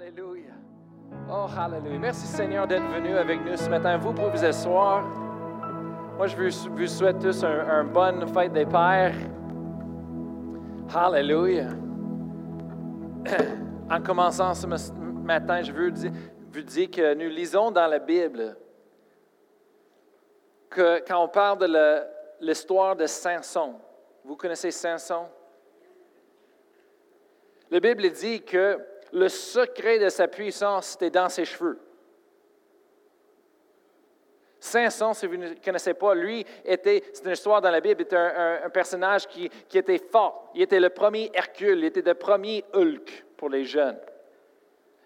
Alléluia. Oh, Alléluia. Merci Seigneur d'être venu avec nous ce matin. Vous pouvez vous asseoir. Moi, je vous, souhaite tous un, bonne fête des Pères. Alléluia. En commençant ce matin, je veux vous dire que nous lisons dans la Bible que quand on parle de l'histoire de Samson, vous connaissez Samson? La Bible dit que le secret de sa puissance était dans ses cheveux. Samson, si vous ne connaissez pas, lui était, c'est une histoire dans la Bible, était un, personnage qui, était fort. Il était le premier Hercule, il était le premier Hulk pour les jeunes.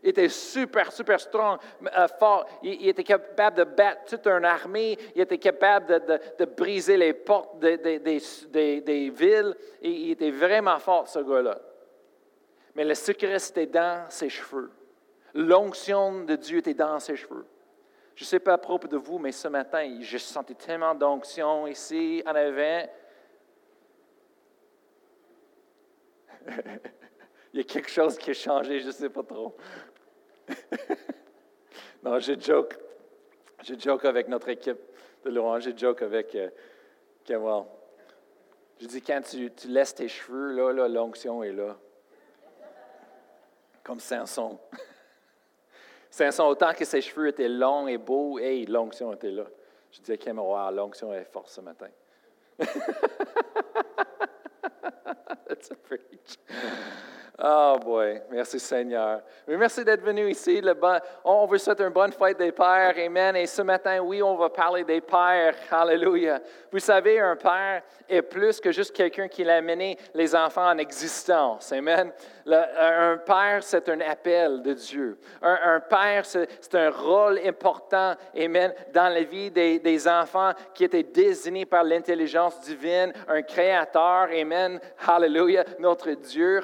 Il était super, super strong, euh, fort. Il, était capable de battre toute une armée. Il était capable de, briser les portes des, des, des villes. Et il était vraiment fort, ce gars-là. Mais le secret, c'était dans ses cheveux. L'onction de Dieu était dans ses cheveux. Je ne sais pas à propos de vous, mais ce matin, je sentais tellement d'onction ici, en avant. Il y a quelque chose qui a changé, je ne sais pas trop. non, je joke. Je joke avec notre équipe de louange. Je joke avec euh, Je dis, quand tu, laisses tes cheveux, là, l'onction est là comme Samson. Samson, autant que ses cheveux étaient longs et beaux, et l'onction était là. Je disais, Kim, l'onction est forte ce matin. That's a preach. Oh boy, merci Seigneur. merci d'être venu ici. on vous souhaite une bonne fête des pères. Amen. Et ce matin, oui, on va parler des pères. Alléluia. Vous savez, un père est plus que juste quelqu'un qui a amené les enfants en existence. Amen. un père, c'est un appel de Dieu. Un, père, c'est un rôle important, amen, dans la vie des, des enfants qui étaient désignés par l'intelligence divine, un créateur, amen. Alléluia. Notre Dieu,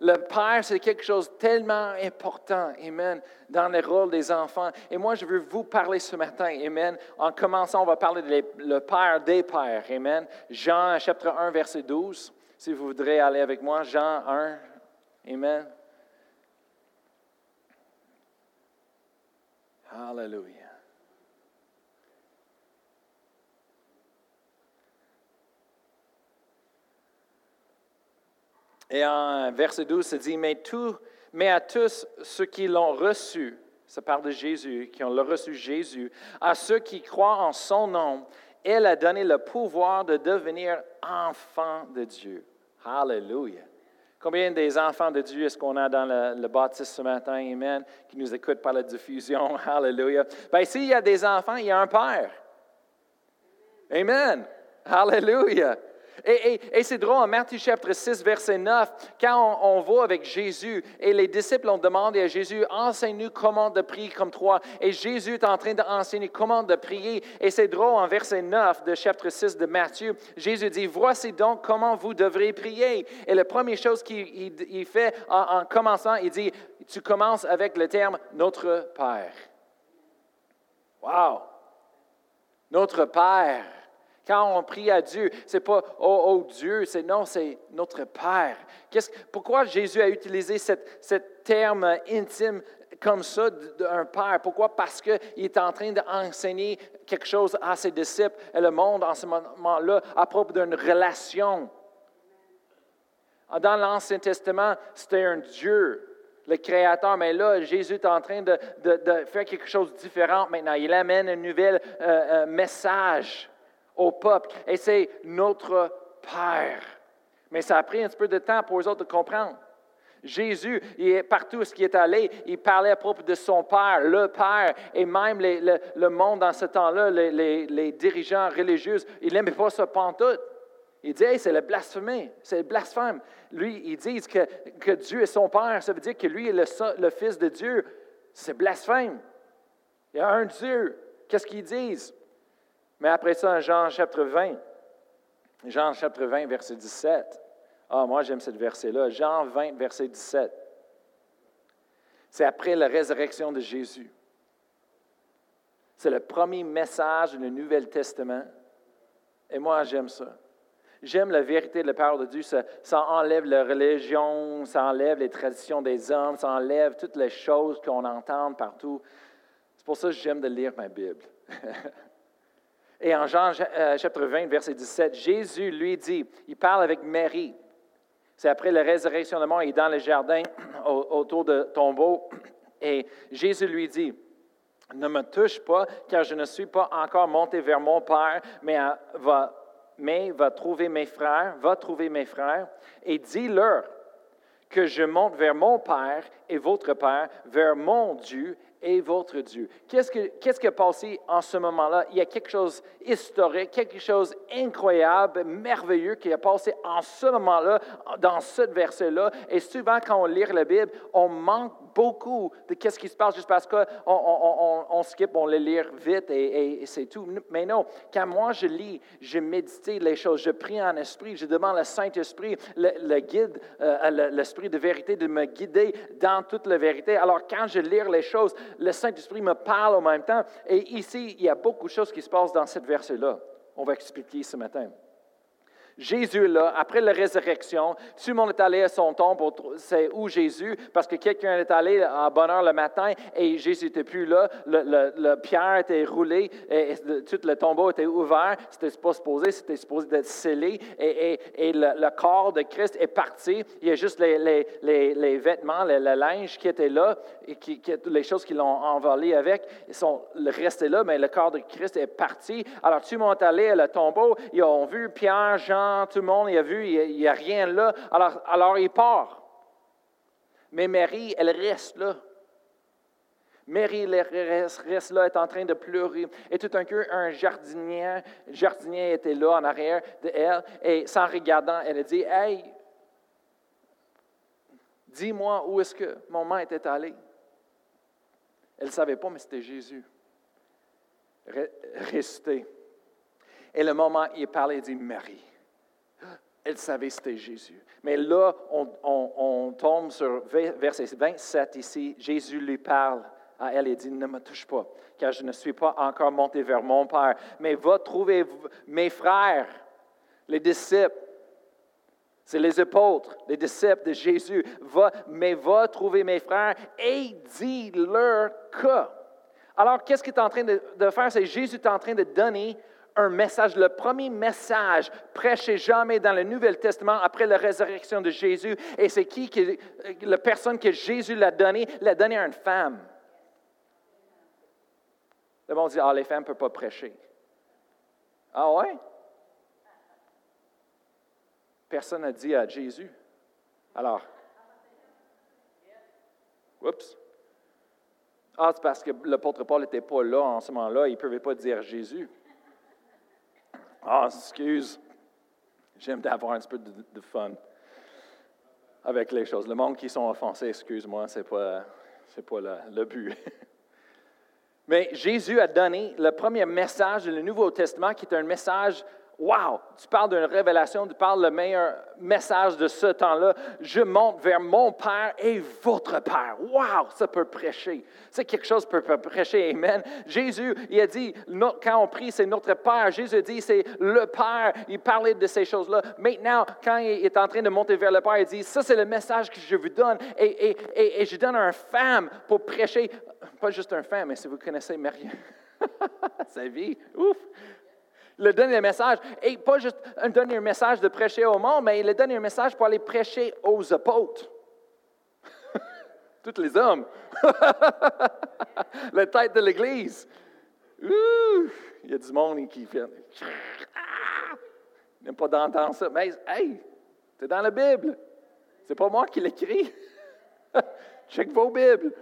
Le Père, c'est quelque chose de tellement important, Amen, dans le rôle des enfants. Et moi, je veux vous parler ce matin, Amen. En commençant, on va parler de le Père des Pères, Amen. Jean, chapitre 1, verset 12. Si vous voudrez aller avec moi, Jean 1, Amen. Hallelujah. Et en verset 12, ça dit, mais, à tous ceux qui l'ont reçu, ça parle de Jésus, qui ont reçu Jésus, à ceux qui croient en son nom, elle a donné le pouvoir de devenir enfants de Dieu. Hallelujah. Combien des enfants de Dieu est-ce qu'on a dans le, le, baptiste ce matin, Amen, qui nous écoutent par la diffusion? Hallelujah. Bien, s'il y a des enfants, il y a un Père. Amen. Hallelujah. Et, c'est drôle, en Matthieu chapitre 6, verset 9, quand on, va avec Jésus et les disciples ont demandé à Jésus, enseigne-nous comment de prier comme toi. Et Jésus est en train d'enseigner comment de prier. Et c'est drôle, en verset 9 de chapitre 6 de Matthieu, Jésus dit, voici donc comment vous devrez prier. Et la première chose qu'il fait en, en commençant, il dit, tu commences avec le terme Notre Père. Wow! Notre Père. Quand on prie à Dieu, c'est pas oh, oh Dieu, c'est non, c'est notre Père. pourquoi Jésus a utilisé ce terme intime comme ça d'un père? Pourquoi? Parce qu'il est en train d'enseigner quelque chose à ses disciples et le monde en ce moment-là à propos d'une relation. Dans l'Ancien Testament, c'était un Dieu, le Créateur, mais là, Jésus est en train de, faire quelque chose de différent maintenant. Il amène un nouvel euh, euh, message au peuple. Et c'est notre Père. Mais ça a pris un petit peu de temps pour eux autres de comprendre. Jésus, est partout où il est allé, il parlait à propos de son Père, le Père, et même le, monde dans ce temps-là, les, dirigeants religieux, il n'aimait pas ce pantoute. Il dit, c'est le blasphème, c'est le blasphème. Lui, ils disent que, Dieu est son Père, ça veut dire que lui est le Fils de Dieu. C'est blasphème. Il y a un Dieu. Qu'est-ce qu'ils disent? Mais après ça, Jean chapitre 20, Jean chapitre 20, verset 17. Ah, moi j'aime ce verset-là. Jean 20, verset 17. C'est après la résurrection de Jésus. C'est le premier message du Nouvel Testament. Et moi, j'aime ça. J'aime la vérité de la parole de Dieu. Ça, ça, enlève la religion, ça enlève les traditions des hommes, ça enlève toutes les choses qu'on entend partout. C'est pour ça que j'aime de lire ma Bible. Et en Jean euh, chapitre 20, verset 17, Jésus lui dit, il parle avec Marie. C'est après la résurrection de mort, il est dans le jardin autour de tombeau. Et Jésus lui dit, ne me touche pas, car je ne suis pas encore monté vers mon Père, mais va, mais va trouver mes frères, va trouver mes frères, et dis-leur que je monte vers mon Père et votre Père, vers mon Dieu est votre Dieu. Qu'est-ce, que, qu'est-ce qui a passé en ce moment-là? Il y a quelque chose historique, quelque chose incroyable, merveilleux qui a passé en ce moment-là, dans ce verset-là. Et souvent, quand on lit la Bible, on manque beaucoup de qu'est-ce qui se passe juste parce qu'on on, on, skip, on le lit vite et, c'est tout. Mais non, quand moi je lis, je médite les choses, je prie en esprit, je demande au Saint-Esprit, le, guide, euh, l'esprit de vérité, de me guider dans toute la vérité. Alors quand je lis les choses, le Saint-Esprit me parle en même temps. Et ici, il y a beaucoup de choses qui se passent dans cette verset-là. On va expliquer ce matin. Jésus là, après la résurrection, tout le monde est allé à son tombe, c'est où Jésus, parce que quelqu'un est allé à bonne heure le matin et Jésus n'était plus là, le, pierre était roulé, et, tout le tombeau était ouvert, c'était pas supposé, c'était supposé être scellé, et, le, corps de Christ est parti, il y a juste les, vêtements, le, linge qui était là, les choses qui l'ont envolé avec, ils sont restés là, mais le corps de Christ est parti. Alors tout le monde est allé à le tombeau, ils ont vu Pierre, Jean, tout le monde il a vu, il n'y a, rien là. Alors, alors il part. Mais Marie, elle reste là. Marie reste, reste, là, est en train de pleurer. Et tout un coup, un jardinier, jardinier était là en arrière d'elle. Et sans regardant, elle a dit Hey, dis-moi où est-ce que mon main était allé. Elle ne savait pas, mais c'était Jésus. Resté. Et le moment il parlait, il dit Marie elle savait que c'était Jésus. Mais là, on, tombe sur verset 27 ici. Jésus lui parle à elle et dit, ne me touche pas, car je ne suis pas encore monté vers mon Père, mais va trouver mes frères, les disciples. C'est les apôtres, les disciples de Jésus. Va, mais va trouver mes frères et dis-leur que. Alors, qu'est-ce qu'il est en train de, de faire? C'est Jésus est en train de donner un message, le premier message prêché jamais dans le Nouveau Testament après la résurrection de Jésus. Et c'est qui, qui la personne que Jésus l'a donné, l'a donné à une femme. Le monde dit, ah, les femmes ne peuvent pas prêcher. Ah ouais? Personne n'a dit à Jésus. Alors, oups. Ah, c'est parce que l'apôtre Paul n'était pas là en ce moment-là, il ne pouvait pas dire Jésus. Ah, excuse. J'aime d'avoir un peu de, fun avec les choses. Le monde qui sont offensés, excuse-moi, ce n'est pas, c'est pas le but. Mais Jésus a donné le premier message du Nouveau Testament qui est un message Wow, tu parles d'une révélation, tu parles le meilleur message de ce temps-là. Je monte vers mon Père et votre Père. Wow, ça peut prêcher. C'est quelque chose qui peut prêcher. Amen. Jésus, il a dit, quand on prie, c'est notre Père. Jésus a dit, c'est le Père. Il parlait de ces choses-là. Maintenant, quand il est en train de monter vers le Père, il dit, ça c'est le message que je vous donne. Et, et, je donne à une femme pour prêcher. Pas juste une femme, mais si vous connaissez Marie, sa vie, ouf le donner un message. Et pas juste un message de prêcher au monde, mais il donné un message pour aller prêcher aux apôtres. Tous les hommes. la tête de l'Église. Il y a du monde qui fait. Il n'aime pas d'entendre ça. Mais, hey, c'est dans la Bible. C'est pas moi qui l'écris. Check vos Bibles.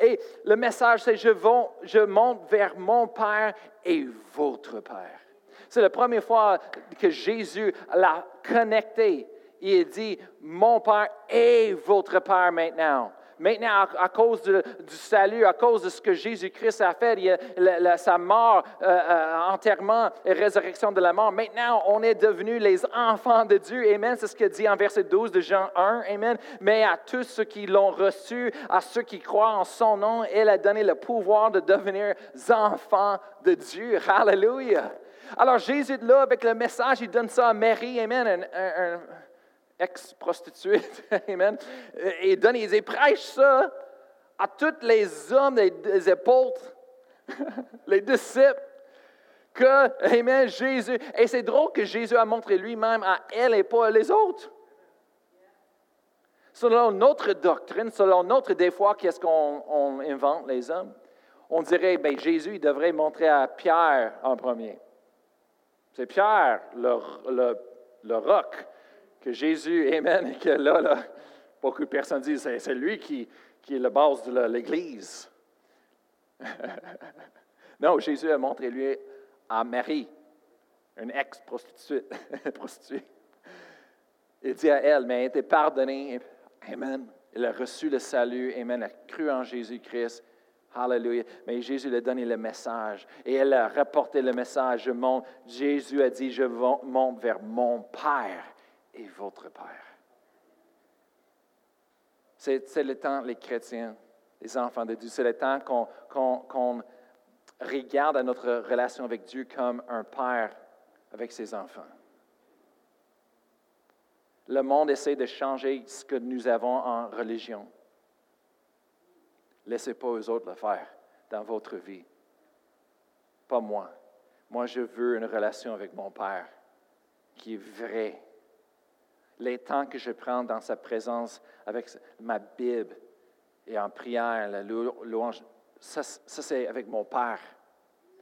Et le message, c'est je, monte vers mon Père et votre Père. C'est la première fois que Jésus l'a connecté. Il dit, mon Père et votre Père maintenant. Maintenant, à, cause du salut, à cause de ce que Jésus-Christ a fait, il sa mort, euh, euh, enterrement et résurrection de la mort, maintenant, on est devenus les enfants de Dieu. Amen. C'est ce que dit en verset 12 de Jean 1. Amen. Mais à tous ceux qui l'ont reçu, à ceux qui croient en son nom, il a donné le pouvoir de devenir enfants de Dieu. Hallelujah. Alors Jésus là avec le message, il donne ça à Marie, Amen, ex-prostituée, Amen. Et donne, il prêche ça à tous les hommes, les, les apôtres, les disciples que, Amen, Jésus. Et c'est drôle que Jésus a montré lui-même à elle et pas les autres. Selon notre doctrine, selon notre des fois, qu'est-ce qu'on invente les hommes? On dirait, bien, Jésus, il devrait montrer à Pierre en premier. C'est Pierre, le, le, le, roc, que Jésus, Amen, et que là, là beaucoup de personnes disent, c'est lui qui, est la base de l'Église. non, Jésus a montré lui à Marie, une ex-prostituée. Il dit à elle, mais elle était pardonnée. Amen. Elle a reçu le salut. Amen. Elle a cru en Jésus-Christ. Hallelujah. Mais Jésus lui a donné le message et elle a rapporté le message. Je Jésus a dit, je monte vers mon Père et votre Père. C'est le temps, les chrétiens, les enfants de Dieu, c'est le temps qu'on regarde notre relation avec Dieu comme un père avec ses enfants. Le monde essaie de changer ce que nous avons en religion. Laissez pas aux autres le faire dans votre vie. Pas moi. Moi, je veux une relation avec mon Père qui est vraie. Les temps que je prends dans sa présence avec ma Bible et en prière, la louange, ça, c'est avec mon Père.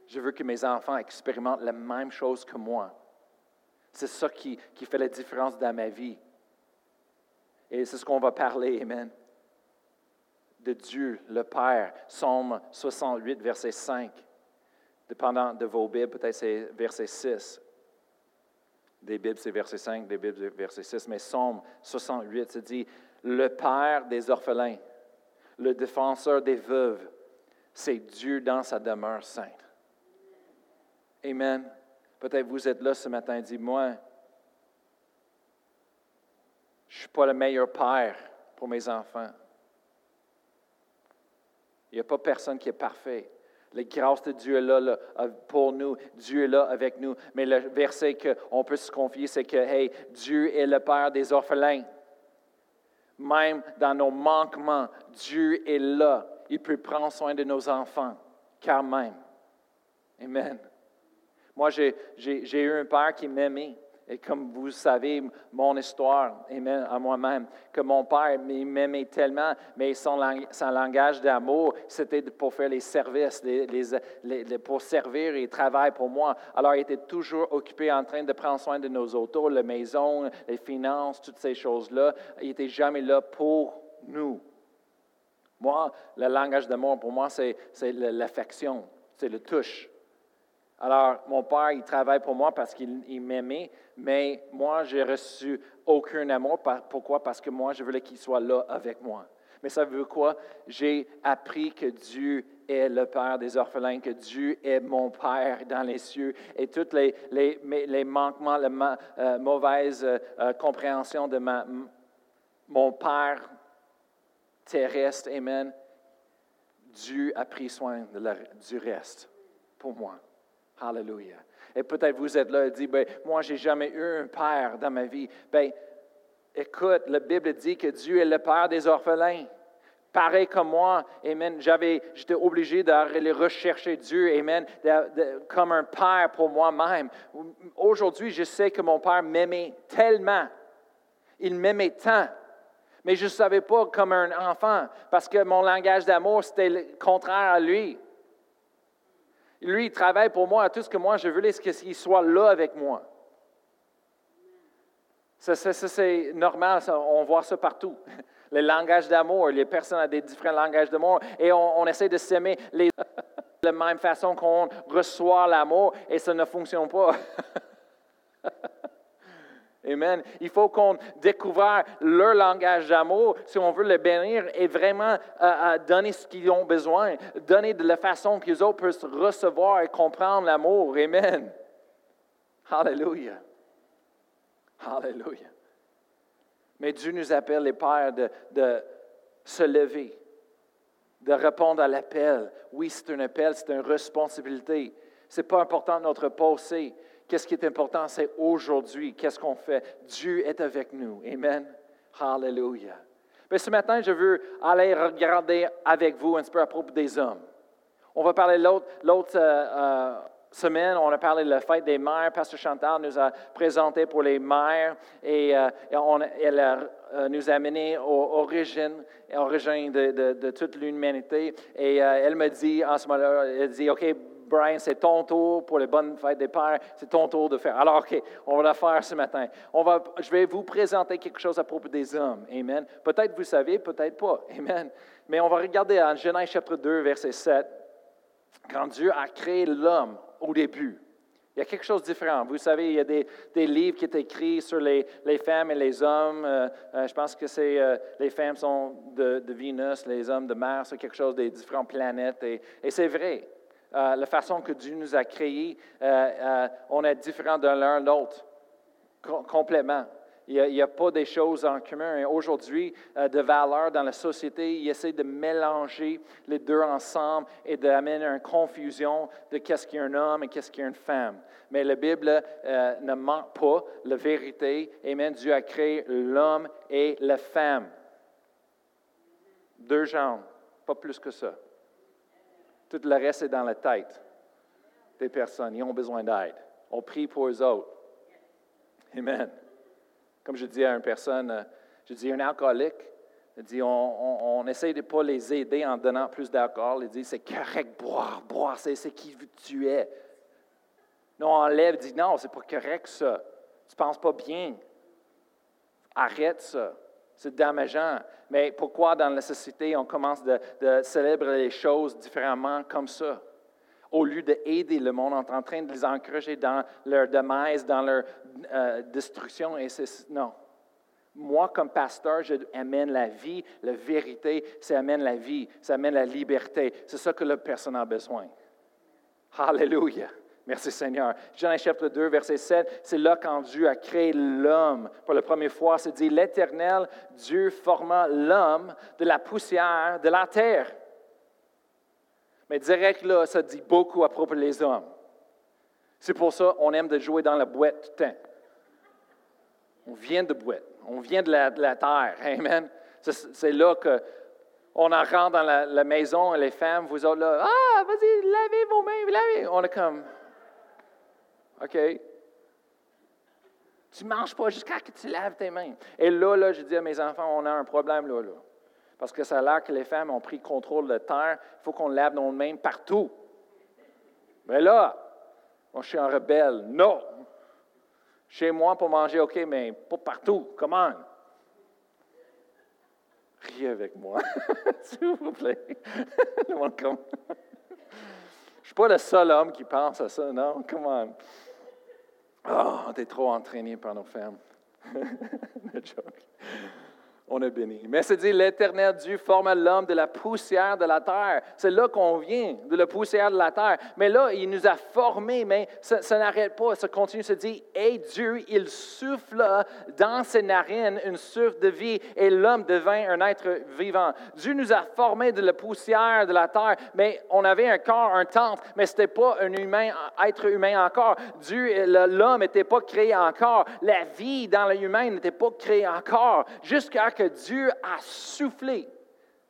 Je veux que mes enfants expérimentent la même chose que moi. C'est ça qui, fait la différence dans ma vie. Et c'est ce qu'on va parler, Amen. De Dieu, le Père. Psaume 68, verset 5. Dépendant de vos Bibles, peut-être c'est verset 6. Des Bibles, c'est verset 5, des Bibles, c'est verset 6. Mais Psaume 68, c'est dit Le Père des orphelins, le défenseur des veuves, c'est Dieu dans sa demeure sainte. Amen. Peut-être vous êtes là ce matin et dites, moi, je ne suis pas le meilleur père pour mes enfants. Il n'y a pas personne qui est parfait. La grâce de Dieu est là, pour nous. Dieu est là avec nous. Mais le verset qu'on peut se confier, c'est que, hey, Dieu est le Père des orphelins. Même dans nos manquements, Dieu est là. Il peut prendre soin de nos enfants, quand même. Amen. Moi, j'ai eu un père qui m'aimait. Et comme vous savez, mon histoire, amen, à moi-même, que mon père m'aimait tellement, mais son, langage d'amour, c'était pour faire les services, pour servir et travailler pour moi. Alors, il était toujours occupé en train de prendre soin de nos autos, la maison, les finances, toutes ces choses-là. Il n'était jamais là pour nous. Moi, le langage d'amour, pour moi, c'est l'affection, c'est le touche. Alors, mon père, il travaille pour moi parce qu'il m'aimait, mais moi, j'ai reçu aucun amour. Pourquoi? Parce que moi, je voulais qu'il soit là avec moi. Mais ça veut quoi? J'ai appris que Dieu est le Père des orphelins, que Dieu est mon Père dans les cieux. Et tous les, les, manquements, la euh, mauvaise euh, euh, compréhension de mon Père terrestre, Amen, Dieu a pris soin du reste pour moi. Hallelujah. Et peut-être vous êtes là et dites, ben, moi, j'ai jamais eu un père dans ma vie. Ben, écoute, la Bible dit que Dieu est le père des orphelins. Pareil comme moi. J'avais, j'étais obligé d'aller rechercher Dieu, Amen, comme un père pour moi-même. Aujourd'hui, je sais que mon père m'aimait tellement. Il m'aimait tant. Mais je ne savais pas comme un enfant, parce que mon langage d'amour, c'était contraire à lui. Lui, il travaille pour moi. Tout ce que moi, je veux, c'est qu'il soit là avec moi? Ça, c'est normal, on voit ça partout. Le langage d'amour, les personnes ont des différents langages d'amour et on, essaie de s'aimer de la même façon qu'on reçoit l'amour et ça ne fonctionne pas. Amen. Il faut qu'on découvre leur langage d'amour si on veut les bénir et vraiment euh, donner ce qu'ils ont besoin, donner de la façon qu'ils autres peuvent recevoir et comprendre l'amour. Amen. Hallelujah. Hallelujah. Mais Dieu nous appelle, les pères, de, de se lever, de répondre à l'appel. Oui, c'est un appel, c'est une responsabilité. Ce n'est pas important notre passé. Qu'est-ce qui est important, c'est aujourd'hui. Qu'est-ce qu'on fait? Dieu est avec nous. Amen. Hallelujah. Mais ce matin, je veux aller regarder avec vous un peu à propos des hommes. On va parler l'autre, l'autre euh, euh, semaine, on a parlé de la fête des mères. Pasteur Chantal nous a présenté pour les mères et, euh, elle nous a amené aux origines, origines de, de, toute l'humanité. Et elle me dit en ce moment-là, elle dit, OK, Brian, c'est ton tour pour les bonnes fêtes des pères, c'est ton tour de faire. Alors, OK, on va la faire ce matin. On va, je vais vous présenter quelque chose à propos des hommes. Amen. Peut-être vous savez, peut-être pas. Amen. Mais on va regarder en Genèse chapitre 2, verset 7, quand Dieu a créé l'homme au début. Il y a quelque chose de différent. Vous savez, il y a des, livres qui sont écrits sur les, femmes et les hommes. Euh, euh, je pense que c'est euh, les femmes sont de, de, Vénus, les hommes de Mars, quelque chose des différentes planètes. Et c'est vrai. Euh, la façon que Dieu nous a créés, euh, euh, on est différents de l'un l'autre, complètement. Il n'y a, pas des choses en commun. Aujourd'hui, de valeur dans la société, il essaie de mélanger les deux ensemble et d'amener une confusion de qu'est-ce qu'est un homme et qu'est-ce qu'est une femme. Mais la Bible ne ment pas la vérité. Amen. Dieu a créé l'homme et la femme. Deux genres, pas plus que ça. Tout le reste est dans la tête des personnes. Ils ont besoin d'aide. On prie pour eux autres. Amen. Comme je dis à une personne, euh, je dis un alcoolique, je on, on, essaie de ne pas les aider en donnant plus d'alcool. Il dit, c'est correct, boire, boire, c'est, qui tu es. Non, on enlève, dit, non, c'est pas correct ça. Tu ne penses pas bien. Arrête ça. C'est dommageant. Mais pourquoi dans la société, on commence de, célébrer les choses différemment comme ça? Au lieu d'aider le monde, on est en train de les encourager dans leur demise, dans leur euh, destruction. Et non. Moi, comme pasteur, je amène la vie, la vérité, ça amène la vie, ça amène la liberté. C'est ça que la personne a besoin. Hallelujah. Merci Seigneur. Genèse chapitre 2, verset 7, c'est là quand Dieu a créé l'homme. Pour la première fois, c'est dit, l'Éternel, Dieu forma l'homme de la poussière de la terre. Mais direct là, ça dit beaucoup à propos des hommes. C'est pour ça qu'on aime de jouer dans la boîte tout le temps. On vient de boîte, on vient de la, terre. Amen. C'est là que on en rentre dans la, la, maison, les femmes, vous autres là, ah, vas-y, lavez vos mains, lavez. On est comme, OK? Tu ne manges pas jusqu'à ce que tu laves tes mains. Et là, là, je dis à mes enfants, on a un problème là, là. Parce que ça a l'air que les femmes ont pris contrôle de terre. Il faut qu'on lave nos mains partout. Mais là, moi, je suis un rebelle. Non! Chez moi, pour manger, OK, mais pas partout. Comment? Riez avec moi, s'il vous plaît. Je ne suis pas le seul homme qui pense à ça, non? Comment? Oh, t'es trop entraîné par nos femmes. on est béni. Mais c'est dit, l'Éternel Dieu forma l'homme de la poussière de la terre. C'est là qu'on vient, de la poussière de la terre. Mais là, il nous a formés, mais ça, n'arrête pas, ça continue, se dit, et Dieu, il souffle dans ses narines une souffle de vie, et l'homme devint un être vivant. Dieu nous a formés de la poussière de la terre, mais on avait un corps, un temple, mais ce n'était pas un humain, être humain encore. Dieu, l'homme n'était pas créé encore. La vie dans l'humain n'était pas créée encore. Jusqu'à Dieu a soufflé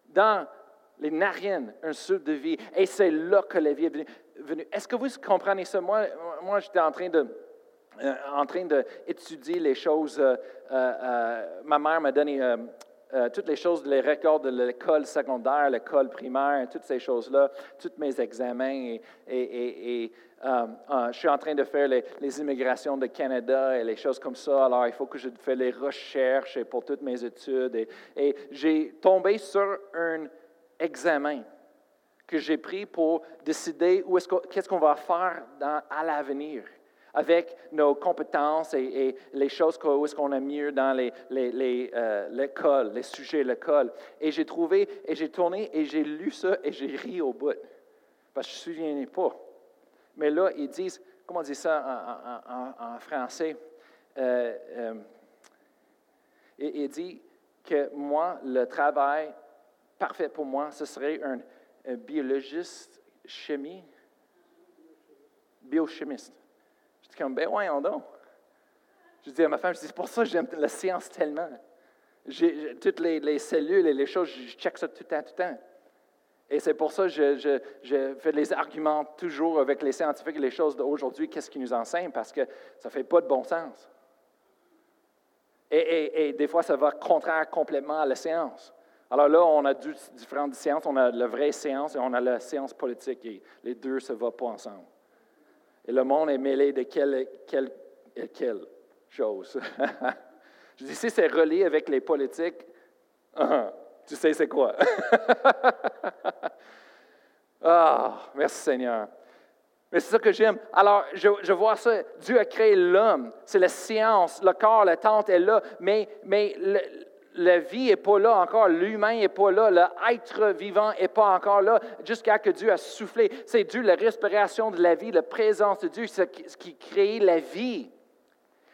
dans les narines un souffle de vie. Et c'est là que la vie est venue. Est-ce que vous comprenez ça? Moi, moi j'étais en train de euh, en train d'étudier les choses. Euh, euh, ma mère m'a donné toutes les choses, les records de l'école secondaire, l'école primaire, toutes ces choses-là, tous mes examens. et, euh, euh, je suis en train de faire les, immigrations de Canada et les choses comme ça. Alors, il faut que je fasse les recherches pour toutes mes études. Et, j'ai tombé sur un examen que j'ai pris pour décider où est-ce qu'est-ce qu'on va faire à l'avenir avec nos compétences et, les choses où est-ce qu'on a mieux dans euh, l'école, les, les sujets de l'école. Et j'ai trouvé, et j'ai tourné, et j'ai lu ça, et j'ai ri au bout. Parce que je ne me souviens pas. Mais là, ils disent, comment on dit ça en, français? Euh, euh, il, dit que moi, le travail parfait pour moi, ce serait un, biologiste chimie. biochimiste. Ben voyons donc. Je dis à ma femme, c'est pour ça que j'aime la science tellement. Toutes les, cellules et les choses, je check ça tout le temps, tout le temps. Et c'est pour ça que je, fais les arguments toujours avec les scientifiques et les choses d'aujourd'hui, qu'est-ce qu'ils nous enseignent, parce que ça ne fait pas de bon sens. Et, des fois, ça va contraire complètement à la science. Alors là, on a deux différentes sciences. On a la vraie science et on a la science politique. Et les deux ne se vont pas ensemble. Et le monde est mêlé de quelle, quelle, quelle chose. Je dis, si c'est relié avec les politiques, uh-huh, tu sais c'est quoi. ah, merci Seigneur. Mais c'est ça que j'aime. Alors, je, vois ça. Dieu a créé l'homme. C'est la science, le corps, la tente est là. Mais, mais la vie n'est pas là encore. L'humain n'est pas là. L'être vivant n'est pas encore là jusqu'à que Dieu a soufflé. C'est Dieu, la respiration de la vie, la présence de Dieu, ce qui crée la vie.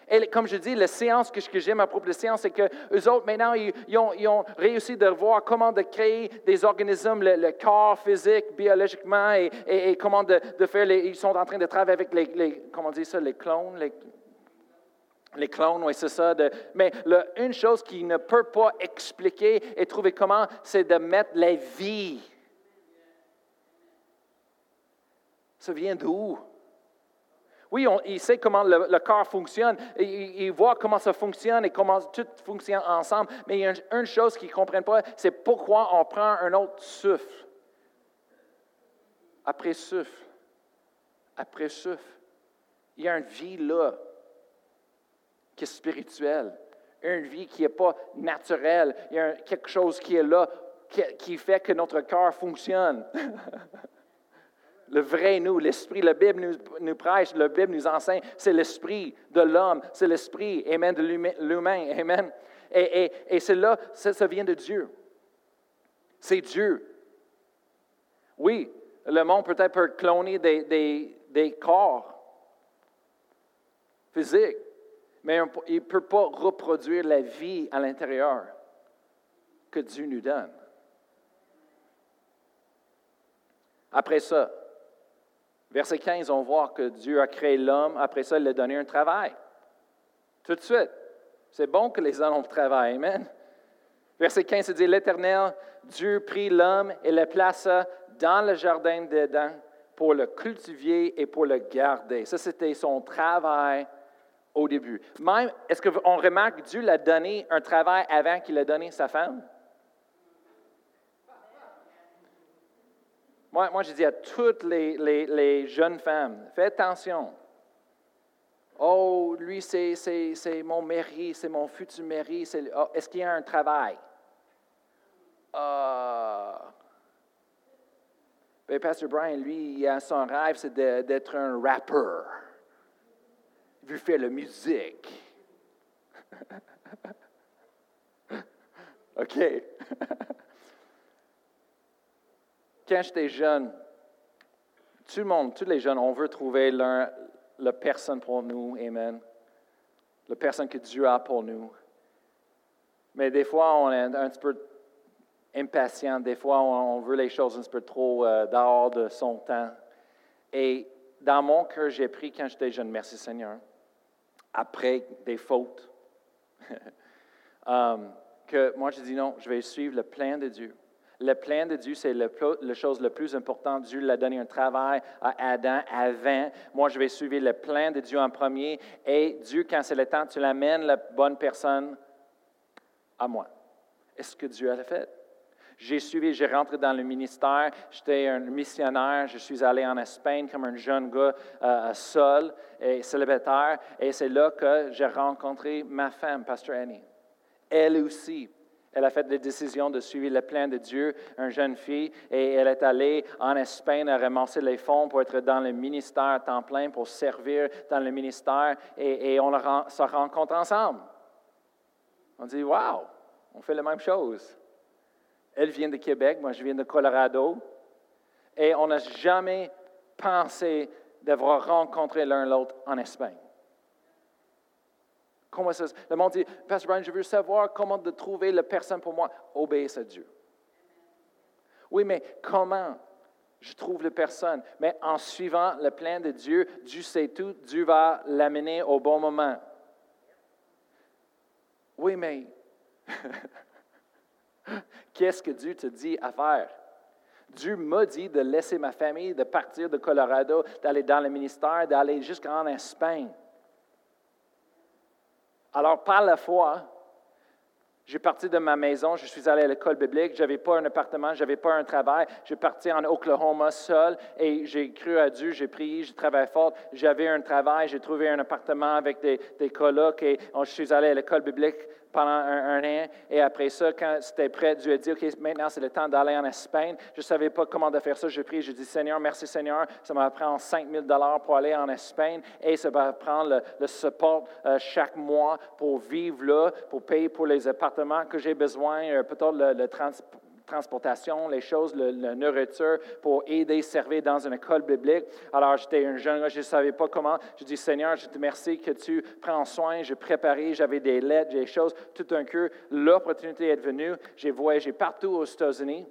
Et comme je dis, la séance que, j'aime à propos de la science, c'est que eux autres, maintenant, ils, ont, réussi de voir comment de créer des organismes, le, corps physique, biologiquement, et, comment de, faire les, Ils sont en train de travailler avec les, comment on dit ça, les clones, les, clones, oui, c'est ça. mais une chose qu'ils ne peuvent pas expliquer et trouver comment, c'est de mettre la vie. Ça vient d'où? Oui, il sait comment le, corps fonctionne, il, voit comment ça fonctionne et comment tout fonctionne ensemble, mais il y a une, chose qu'ils ne comprennent pas, c'est pourquoi on prend un autre souffle. Après souffle, après souffle. Il y a une vie là qui est spirituelle, une vie qui n'est pas naturelle. Il y a quelque chose qui est là qui fait que notre corps fonctionne. le vrai nous, l'esprit, la Bible nous, prêche, la Bible nous enseigne, c'est l'esprit de l'homme, c'est l'esprit, amen, de l'humain, amen. Et, c'est là, ça, vient de Dieu. C'est Dieu. Oui, le monde peut-être peut cloner des corps physiques, mais il ne peut pas reproduire la vie à l'intérieur que Dieu nous donne. Après ça, Verset 15, on voit que Dieu a créé l'homme, après ça, il a donné un travail. Tout de suite. C'est bon que les hommes travaillent. Amen. Verset 15, c'est dit L'Éternel, Dieu prit l'homme et le plaça dans le jardin d'Éden pour le cultiver et pour le garder. Ça, c'était son travail au début. Même, est-ce qu'on remarque que Dieu l'a donné un travail avant qu'il ait donné sa femme? Moi, moi je dis à toutes les, jeunes femmes, faites attention. Oh, lui, c'est mon mari, c'est mon futur mari. Oh, est-ce qu'il y a un travail? Uh, Pasteur Brian, lui, son rêve, c'est d'être un rappeur. Veut faire la musique. OK. Quand j'étais jeune, tout le monde, tous les jeunes, on veut trouver la personne pour nous, Amen. La personne que Dieu a pour nous. Mais des fois, on est un petit peu impatient. Des fois, on veut les choses un petit peu trop euh, dehors de son temps. Et dans mon cœur, j'ai pris quand j'étais jeune, merci Seigneur, après des fautes, um, que moi, je dis non, je vais suivre le plan de Dieu. Le plan de Dieu, c'est la chose la plus importante. Dieu l'a donné un travail à Adam avant. Moi, je vais suivre le plan de Dieu en premier. Et Dieu, quand c'est le temps, tu l'amènes la bonne personne à moi. Est-ce que Dieu a fait? J'ai suivi, j'ai rentré dans le ministère, j'étais un missionnaire, je suis allé en Espagne comme un jeune gars euh, seul et célibataire, et c'est là que j'ai rencontré ma femme, Pastor Annie. Elle aussi, elle a fait la décision de suivre le plan de Dieu, une jeune fille, et elle est allée en Espagne à ramasser les fonds pour être dans le ministère à temps plein, pour servir dans le ministère, et, on se rencontre ensemble. On dit, wow, on fait la même chose. Elle vient de Québec, moi je viens de Colorado, et on n'a jamais pensé d'avoir rencontré l'un l'autre en Espagne. Comment ça, le monde dit, Pastor Brian, je veux savoir comment de trouver la personne pour moi. Obéissez à Dieu. Oui, mais comment? Je trouve la personne? Mais en suivant le plan de Dieu, Dieu sait tout, Dieu va l'amener au bon moment. Oui, mais qu'est-ce que Dieu te dit à faire? Dieu m'a dit de laisser ma famille, de partir de Colorado, d'aller dans le ministère, d'aller jusqu'en Espagne. Alors, par la foi, j'ai parti de ma maison, je suis allé à l'école biblique, je n'avais pas un appartement, je n'avais pas un travail. J'ai parti en Oklahoma seul et j'ai cru à Dieu, j'ai prié, j'ai travaillé fort. J'avais un travail, j'ai trouvé un appartement avec des, des colocs et je suis allé à l'école biblique pendant un, an. Et après ça, quand c'était prêt, Dieu a dit, OK, maintenant c'est le temps d'aller en Espagne. Je ne savais pas comment faire ça. J'ai prié, j'ai dit, Seigneur, merci Seigneur, ça m'a pris 5 000 pour aller en Espagne et ça va prendre le, support euh, chaque mois pour vivre là, pour payer pour les appartements que j'ai besoin, euh, peut-être le transport transportation, les choses, la nourriture pour aider, servir dans une école biblique. Alors, j'étais un jeune, je ne savais pas comment. Je dis, Seigneur, je te remercie que tu prends soin. J'ai préparé, j'avais des lettres, des choses. Tout un coup, l'opportunité est venue. J'ai voyagé partout aux États-Unis.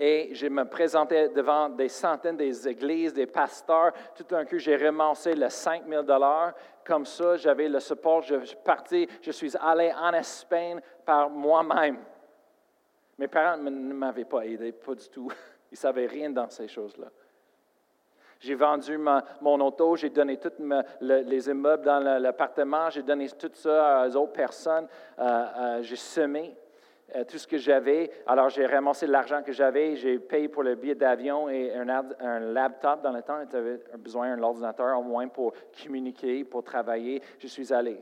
Et je me présentais devant des centaines des églises, des pasteurs. Tout un coup, j'ai ramassé le 5 000 Comme ça, j'avais le support. Je suis parti, je suis allé en Espagne par moi-même. Mes parents ne m'avaient pas aidé, pas du tout. Ils ne savaient rien dans ces choses-là. J'ai vendu mon auto, j'ai donné tous les immeubles dans l'appartement, j'ai donné tout ça aux autres personnes, euh, euh, j'ai semé euh, tout ce que j'avais. Alors j'ai ramassé l'argent que j'avais, j'ai payé pour le billet d'avion et un, un, laptop dans le temps. J'avais besoin d'un ordinateur au moins pour communiquer, pour travailler. Je suis allé.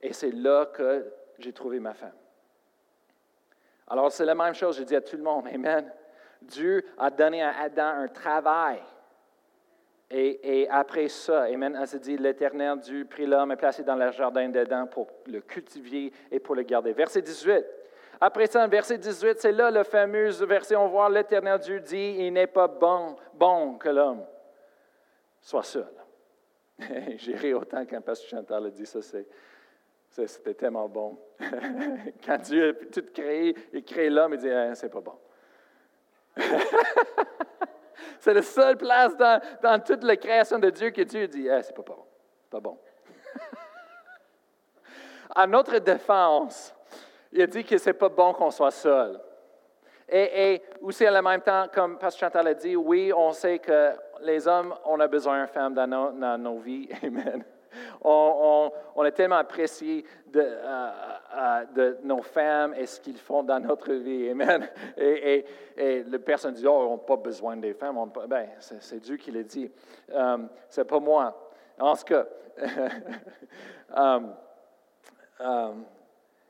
Et c'est là que j'ai trouvé ma femme. Alors, c'est la même chose, je dis à tout le monde, Amen. Dieu a donné à Adam un travail. Et, après ça, Amen, elle se dit, l'Éternel, Dieu prit l'homme et placé dans le jardin d'Adam pour le cultiver et pour le garder. Verset 18. Après ça, verset 18, c'est là le fameux verset, on voit l'Éternel Dieu dit, il n'est pas bon, bon que l'homme soit seul. J'ai ri autant quand Pasteur Chantal a dit ça, c'est c'était tellement bon. Quand Dieu a tout créé, il crée l'homme, il dit ah, c'est pas bon. c'est la seule place dans, toute la création de Dieu que Dieu dit ah, c'est pas bon. Pas bon. à notre défense, il dit que c'est pas bon qu'on soit seul. Et, et, aussi, en même temps, comme Pasteur Chantal a dit, oui, on sait que les hommes, on a besoin de femmes dans nos, dans nos vies. Amen. On, est tellement apprécié de, euh, euh, de, nos femmes et ce qu'ils font dans notre vie. Amen. Et, et, les personnes disent, oh, on n'a pas besoin des femmes. ben, c'est Dieu qui l'a dit. Euh, c'est pas moi. En ce cas,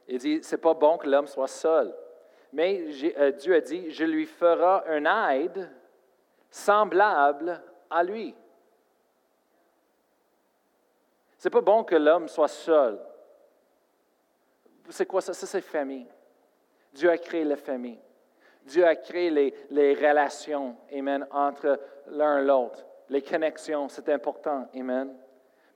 il dit, c'est pas bon que l'homme soit seul. Mais Dieu a dit, je lui ferai un aide semblable à lui. C'est pas bon que l'homme soit seul. C'est quoi ça? Ça, c'est famille. Dieu a créé la famille. Dieu a créé les, les relations, amen, entre l'un et l'autre. Les connexions, c'est important, amen.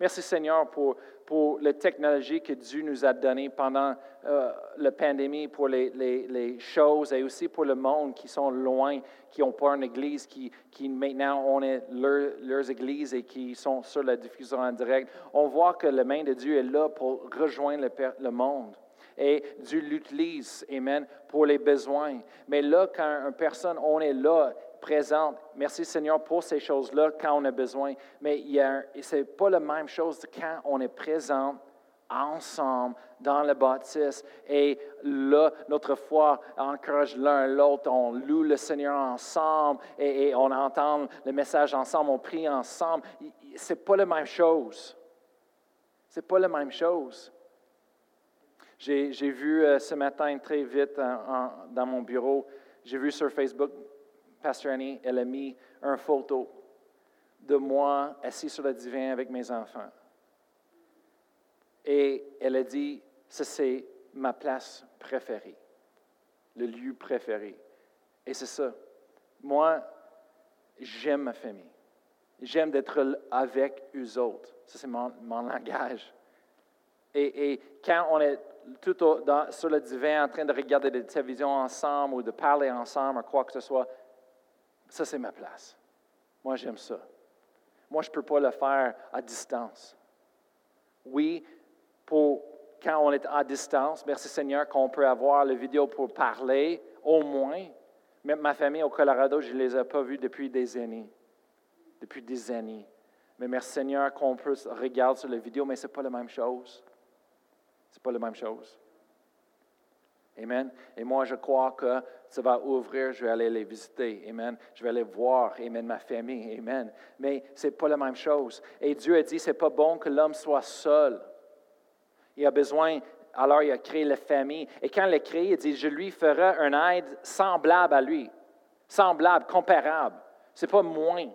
Merci Seigneur pour, pour la technologie que Dieu nous a donnée pendant euh, la pandémie, pour les, les, les, choses et aussi pour le monde qui sont loin, qui n'ont pas une église, qui, maintenant ont leur, leurs églises et qui sont sur la diffusion en direct. On voit que la main de Dieu est là pour rejoindre le, le monde. Et Dieu l'utilise, Amen, pour les besoins. Mais là, quand une personne, on est là, présente. Merci Seigneur pour ces choses-là quand on a besoin. Mais ce n'est pas la même chose quand on est présent ensemble dans le baptiste. Et là, notre foi encourage l'un l'autre. On loue le Seigneur ensemble et, on entend le message ensemble, on prie ensemble. Ce n'est pas la même chose. Ce n'est pas la même chose. J'ai vu euh, ce matin très vite dans mon bureau, j'ai vu sur Facebook Pastor Annie, elle a mis une photo de moi assis sur le divan avec mes enfants. Et elle a dit, ça c'est ma place préférée, le lieu préféré. Et c'est ça. Moi, j'aime ma famille. J'aime d'être avec eux autres. Ça, c'est mon, langage. Et, quand on est tout sur le divan en train de regarder des télévisions ensemble ou de parler ensemble ou quoi que ce soit, Ça, c'est ma place. Moi, j'aime ça. Moi, je ne peux pas le faire à distance. Oui, pour quand on est à distance, merci Seigneur qu'on peut avoir la vidéo pour parler, au moins. Même ma famille au Colorado, je ne les ai pas vus depuis des années. Depuis des années. Mais merci Seigneur qu'on peut regarder sur la vidéo, mais ce n'est pas la même chose. Ce n'est pas la même chose. Amen. Et moi, je crois que ça va ouvrir, je vais aller les visiter. Amen. Je vais aller voir, Amen, ma famille. Amen. Mais ce n'est pas la même chose. Et Dieu a dit, ce n'est pas bon que l'homme soit seul. Il a besoin, alors il a créé la famille. Et quand il l'a créé, il dit, je lui ferai un aide semblable à lui. Semblable, comparable. Ce n'est pas moins.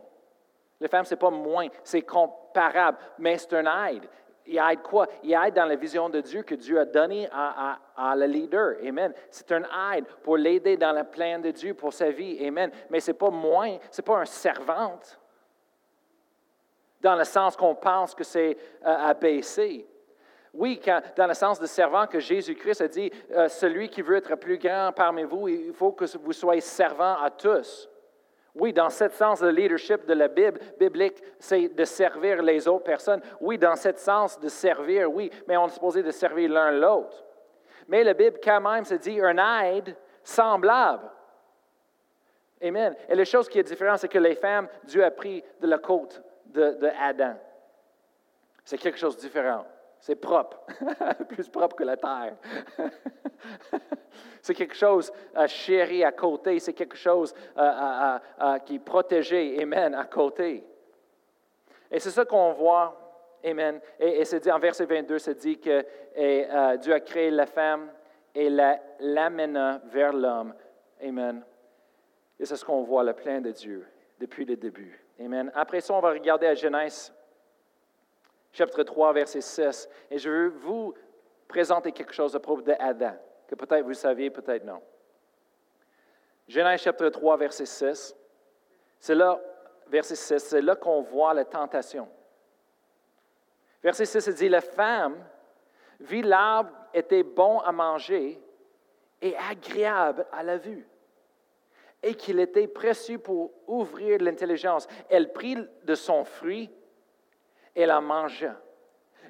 La femme, ce n'est pas moins, c'est comparable, mais c'est un aide il aide quoi? Il aide dans la vision de Dieu que Dieu a donnée à, à, le leader. Amen. C'est un aide pour l'aider dans le plan de Dieu pour sa vie. Amen. Mais ce n'est pas moins, ce n'est pas un servante. Dans le sens qu'on pense que c'est euh, abaissé. Oui, dans le sens de servant que Jésus-Christ a dit, euh, celui qui veut être plus grand parmi vous, il faut que vous soyez servant à tous. Oui, dans ce sens, le leadership de la Bible biblique, c'est de servir les autres personnes. Oui, dans ce sens, de servir, oui, mais on est supposé de servir l'un l'autre. Mais la Bible, quand même, se dit un aide semblable. Amen. Et la chose qui est différente, c'est que les femmes, Dieu a pris de la côte de, de Adam. C'est quelque chose de différent. C'est propre, plus propre que la terre. c'est quelque chose à chéri à côté, c'est quelque chose qui est protégé, amen, à côté. Et c'est ça qu'on voit, amen. Et, c'est dit en verset 22, c'est dit que euh, Dieu a créé la femme et l'amena vers l'homme, amen. Et c'est ce qu'on voit, le plein de Dieu, depuis le début. Amen. Après ça, on va regarder à Genèse chapitre 3, verset 6. Et je veux vous présenter quelque chose à propos d'Adam, que peut-être vous saviez, peut-être non. Genèse chapitre 3, verset 6. C'est là, verset 6, c'est là qu'on voit la tentation. Verset 6 dit, la femme vit l'arbre était bon à manger et agréable à la vue, et qu'il était précieux pour ouvrir l'intelligence. Elle prit de son fruit elle la mangea.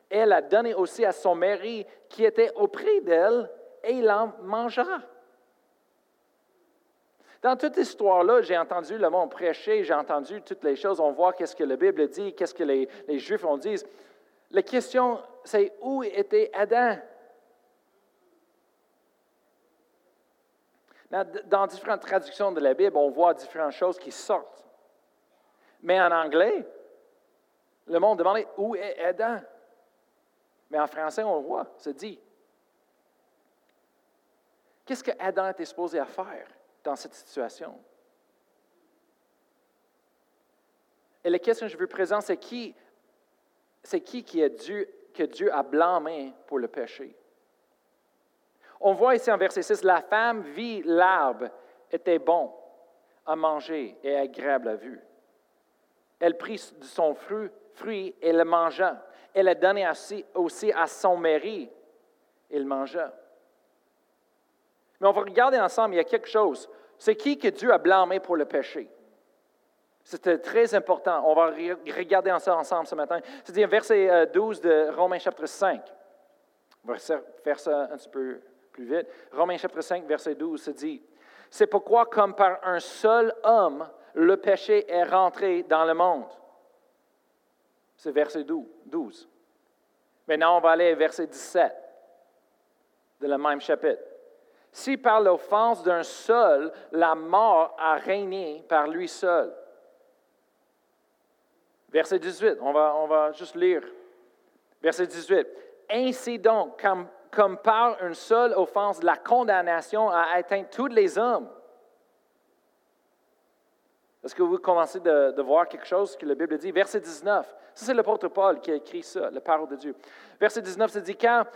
Elle a donné aussi à son mari qui était auprès d'elle et il en mangera. Dans toute histoire-là, j'ai entendu le monde prêcher, j'ai entendu toutes les choses, on voit qu'est-ce que la Bible dit, qu'est-ce que les, les Juifs en disent. La question, c'est où était Adam? Dans différentes traductions de la Bible, on voit différentes choses qui sortent. Mais en anglais, le monde demandait où est Adam? Mais en français, on le voit, c'est dit. Qu'est-ce que Adam était supposé à faire dans cette situation? Et la question que je veux présenter, c'est qui, c'est qui qui a dû, que Dieu a blâmé pour le péché? On voit ici en verset 6, la femme vit l'arbre était bon à manger et agréable à vue. Elle prit de son fruit fruit et le mangea. Elle a donné aussi, à son mari. Il mangea. Mais on va regarder ensemble, il y a quelque chose. C'est qui que Dieu a blâmé pour le péché? C'était très important. On va regarder ensemble ce matin. C'est-à-dire verset 12 euh, de Romains chapitre 5. On va faire ça un petit peu plus vite. Romains chapitre 5, verset 12, se dit, C'est pourquoi comme par un seul homme, le péché est rentré dans le monde. C'est verset 12. Maintenant, on va aller au verset 17 de le même chapitre. Si par l'offense d'un seul, la mort a régné par lui seul. Verset 18, on va, on va juste lire. Verset 18. Ainsi donc, comme par une seule offense, la condamnation a atteint tous les hommes. Est-ce que vous commencez de, voir quelque chose que la Bible dit? Verset 19. Ça, c'est l'apôtre Paul qui a écrit ça, la parole de Dieu. Verset 19, ça dit, car,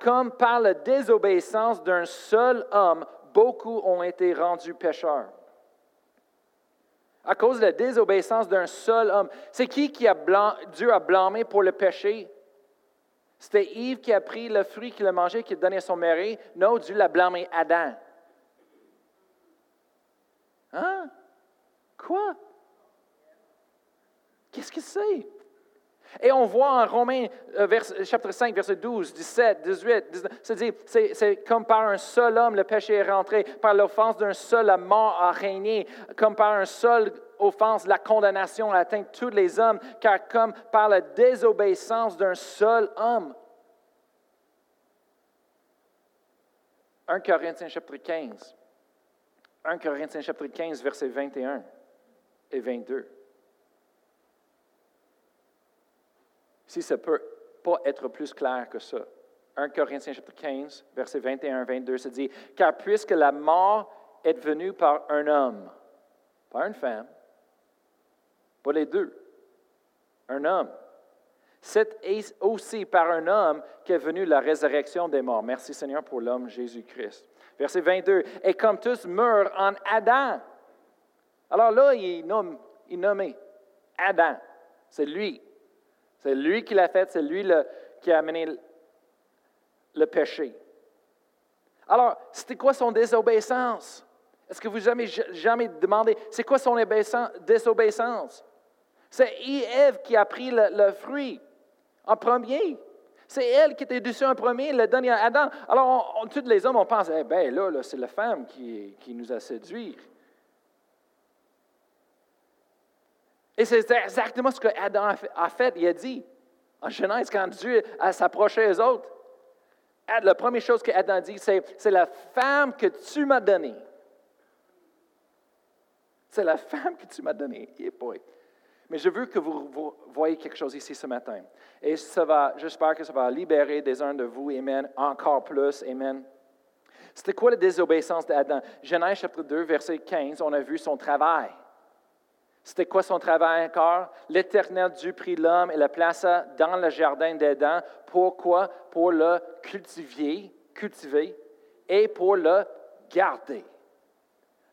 comme par la désobéissance d'un seul homme, beaucoup ont été rendus pécheurs. À cause de la désobéissance d'un seul homme. C'est qui qui a Dieu a blâmé pour le péché? C'était Yves qui a pris le fruit qu'il a mangé, qui a donné à son mari. Non, Dieu l'a blâmé Adam. Hein? Quoi? Qu'est-ce que c'est? Et on voit en Romains euh, chapitre 5, verset 12, 17, 18, 19, c'est comme par un seul homme le péché est rentré, par l'offense d'un seul la mort a régné, comme par un seul offense la condamnation a atteint tous les hommes, car comme par la désobéissance d'un seul homme. 1 Corinthiens chapitre 15. 1 Corinthiens chapitre 15, verset 21 et 22. Si ça peut pas être plus clair que ça. 1 Corinthiens chapitre 15, verset 21 22, se dit, Car puisque la mort est venue par un homme, pas une femme, pas les deux, un homme, c'est aussi par un homme qu'est venue la résurrection des morts. Merci Seigneur pour l'homme Jésus-Christ. Verset 22, Et comme tous meurent en Adam. Alors là, il nomme, Adam. C'est lui. C'est lui qui l'a fait, c'est lui qui a amené le, péché. Alors, c'était quoi son désobéissance? Est-ce que vous avez jamais demandé, c'est quoi son désobéissance? C'est Ève qui a pris le, fruit en premier. C'est elle qui était dessus en premier, le dernier Adam. Alors, tous les hommes, on pense, eh bien là, c'est la femme qui, qui nous a séduits. Et c'est exactement ce que Adam a fait. Il a dit, en Genèse, quand Dieu s'approchait des autres, la première chose qu'Adam dit, c'est, c'est la femme que tu m'as donnée. C'est la femme que tu m'as donnée. Mais je veux que vous, vous, voyez quelque chose ici ce matin. Et ça va, j'espère que ça va libérer des uns de vous, Amen, encore plus, Amen. C'était quoi la désobéissance d'Adam? Genèse chapitre 2, verset 15, on a vu son travail. C'était quoi son travail encore? L'Éternel Dieu prit l'homme et le plaça dans le jardin d'Éden. Pourquoi? Pour le cultiver, cultiver et pour le garder.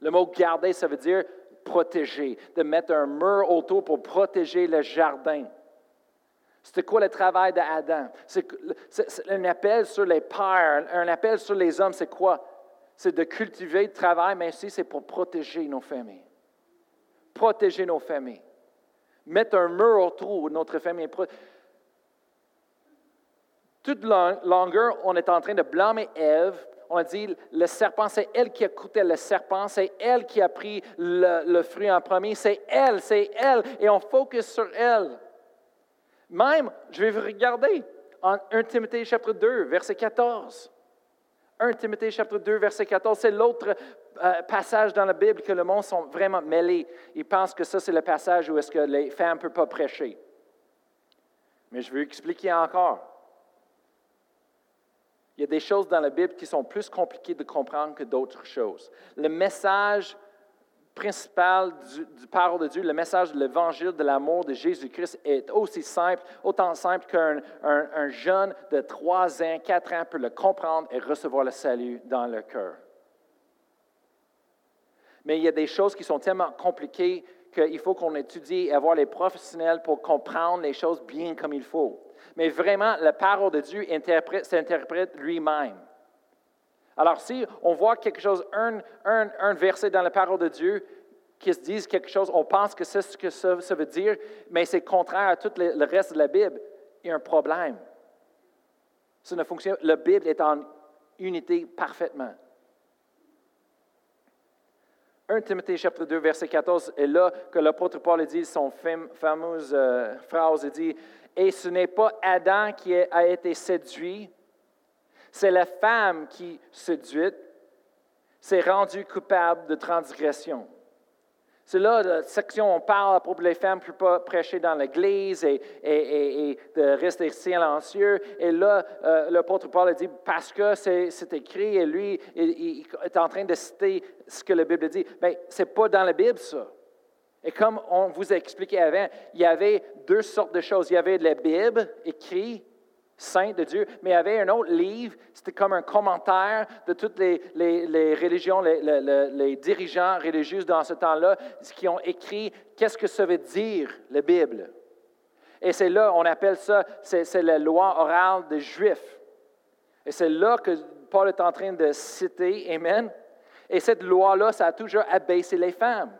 Le mot garder, ça veut dire protéger, de mettre un mur autour pour protéger le jardin. C'était quoi le travail d'Adam? C'est un appel sur les pères, un appel sur les hommes, c'est quoi? C'est de cultiver le travail, mais aussi c'est pour protéger nos familles protéger nos familles. Mettre un mur autour de notre famille. Toute longueur, on est en train de blâmer Ève. On a dit, le serpent, c'est elle qui a coûté le serpent, c'est elle qui a pris le, fruit en premier, c'est elle, c'est elle, et on focus sur elle. Même, je vais vous regarder, en 1 Timothée chapitre 2, verset 14. 1 Timothée chapitre 2, verset 14, c'est l'autre euh, passage dans la Bible que le monde sont vraiment mêlés. Ils pensent que ça, c'est le passage où est-ce que les femmes ne peuvent pas prêcher. Mais je veux expliquer encore. Il y a des choses dans la Bible qui sont plus compliquées de comprendre que d'autres choses. Le message principal du, parole de Dieu, le message de l'évangile de l'amour de Jésus-Christ est aussi simple, autant simple qu'un un, jeune de 3 ans, 4 ans peut le comprendre et recevoir le salut dans le cœur mais il y a des choses qui sont tellement compliquées qu'il faut qu'on étudie et avoir les professionnels pour comprendre les choses bien comme il faut. Mais vraiment, la parole de Dieu s'interprète lui-même. Alors, si on voit quelque chose, un, un, verset dans la parole de Dieu qui se dit quelque chose, on pense que c'est ce que ça, veut dire, mais c'est contraire à tout le, le, reste de la Bible, il y a un problème. Ça ne fonctionne. La Bible est en unité parfaitement. 1 Timothée chapitre 2, verset 14, est là que l'apôtre Paul dit son fameuse euh, phrase, il dit, Et ce n'est pas Adam qui a été séduit, c'est la femme qui, séduite, s'est rendue coupable de transgression. C'est là la section où on parle à propos des femmes ne peuvent pas prêcher dans l'église et, de rester silencieux. Et là, euh, l'apôtre Paul a dit, parce que c'est écrit, et lui il, est en train de citer ce que la Bible dit. Mais ce n'est pas dans la Bible, ça. Et comme on vous a expliqué avant, il y avait deux sortes de choses. Il y avait la Bible écrite saint de Dieu, mais il y avait un autre livre, c'était comme un commentaire de toutes les, religions, les, les, dirigeants religieux dans ce temps-là, qui ont écrit qu'est-ce que ça veut dire, la Bible. Et c'est là, on appelle ça, c'est la loi orale des Juifs. Et c'est là que Paul est en train de citer, Amen. Et cette loi-là, ça a toujours abaissé les femmes.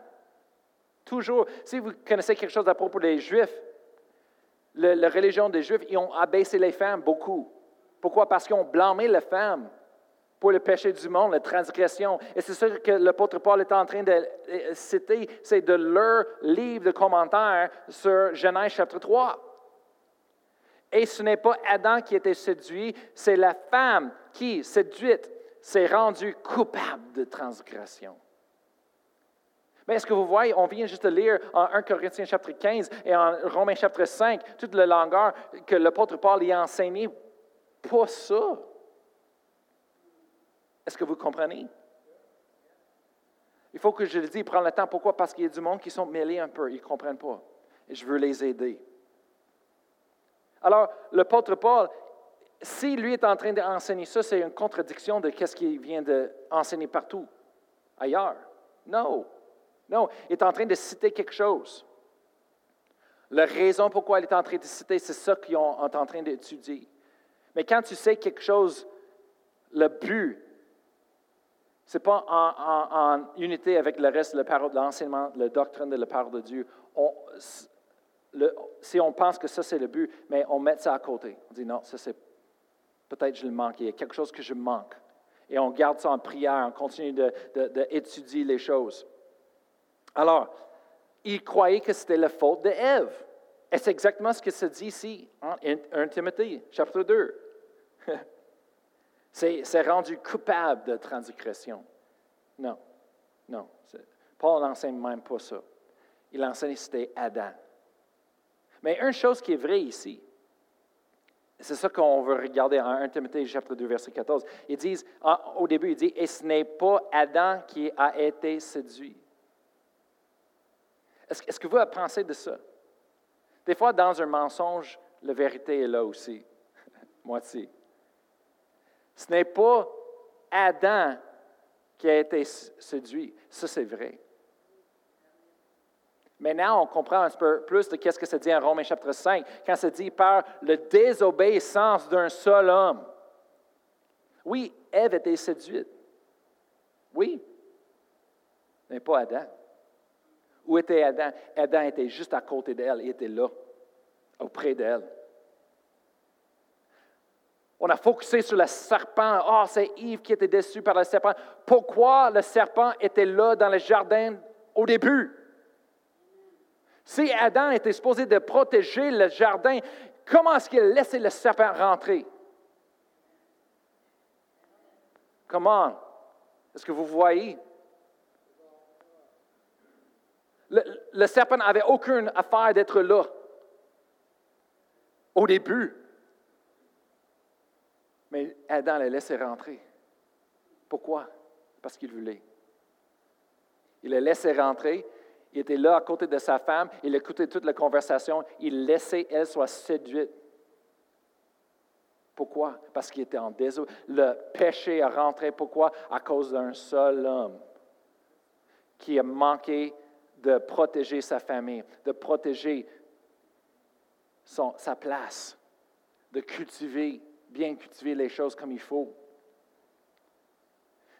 Toujours, si vous connaissez quelque chose à propos des Juifs, la religion des Juifs, ils ont abaissé les femmes beaucoup. Pourquoi? Parce qu'ils ont blâmé les femmes pour le péché du monde, la transgression. Et c'est ce que l'apôtre Paul est en train de euh, citer, c'est de leur livre de commentaires sur Genèse chapitre 3. Et ce n'est pas Adam qui était séduit, c'est la femme qui, séduite, s'est rendue coupable de transgression. Mais est-ce que vous voyez, on vient juste de lire en 1 Corinthiens chapitre 15 et en Romains chapitre 5, toute la longueur que l'apôtre Paul y a enseigné? Pas ça. Est-ce que vous comprenez? Il faut que je le dise, prendre le temps. Pourquoi? Parce qu'il y a du monde qui sont mêlés un peu, ils ne comprennent pas. Et je veux les aider. Alors, l'apôtre Paul, si lui est en train d'enseigner ça, c'est une contradiction de ce qu'il vient d'enseigner partout ailleurs. Non. Non, il est en train de citer quelque chose. La raison pourquoi il est en train de citer, c'est ça qu'ils sont en train d'étudier. Mais quand tu sais quelque chose, le but, ce n'est pas en, unité avec le reste de de l'enseignement, la doctrine de la parole de Dieu. si on pense que ça, c'est le but, mais on met ça à côté. On dit non, ça, c'est peut-être je le manque. Il y a quelque chose que je manque. Et on garde ça en prière, on continue d'étudier les choses. Alors, il croyait que c'était la faute d'Ève. Et c'est exactement ce que se dit ici en 1 Timothée, chapitre 2. c'est rendu coupable de transgression. Non, non. Paul n'enseigne même pas ça. Il enseigne que c'était Adam. Mais une chose qui est vraie ici, c'est ça qu'on veut regarder en 1 Timothée chapitre 2, verset 14. Ils disent, au début, il dit, et ce n'est pas Adam qui a été séduit. Est-ce que vous pensez de ça? Des fois, dans un mensonge, la vérité est là aussi, moitié. Ce n'est pas Adam qui a été séduit. Ça, c'est vrai. Maintenant, on comprend un peu plus de ce que ça dit en Romains chapitre 5, quand ça dit par la désobéissance d'un seul homme. Oui, Ève était séduite. Oui, mais pas Adam. Où était Adam? Adam était juste à côté d'elle, il était là, auprès d'elle. On a focusé sur le serpent. Oh, c'est Yves qui était déçu par le serpent. Pourquoi le serpent était là dans le jardin au début? Si Adam était supposé de protéger le jardin, comment est-ce qu'il a laissé le serpent rentrer? Comment? Est-ce que vous voyez? Le, serpent n'avait aucune affaire d'être là au début. Mais Adam l'a laissé rentrer. Pourquoi? Parce qu'il voulait. Il l'a laissé rentrer. Il était là à côté de sa femme. Il écoutait toute la conversation. Il laissait elle soit séduite. Pourquoi? Parce qu'il était en désolé. Le péché a rentré. Pourquoi? À cause d'un seul homme qui a manqué de protéger sa famille, de protéger son, sa place, de cultiver, bien cultiver les choses comme il faut.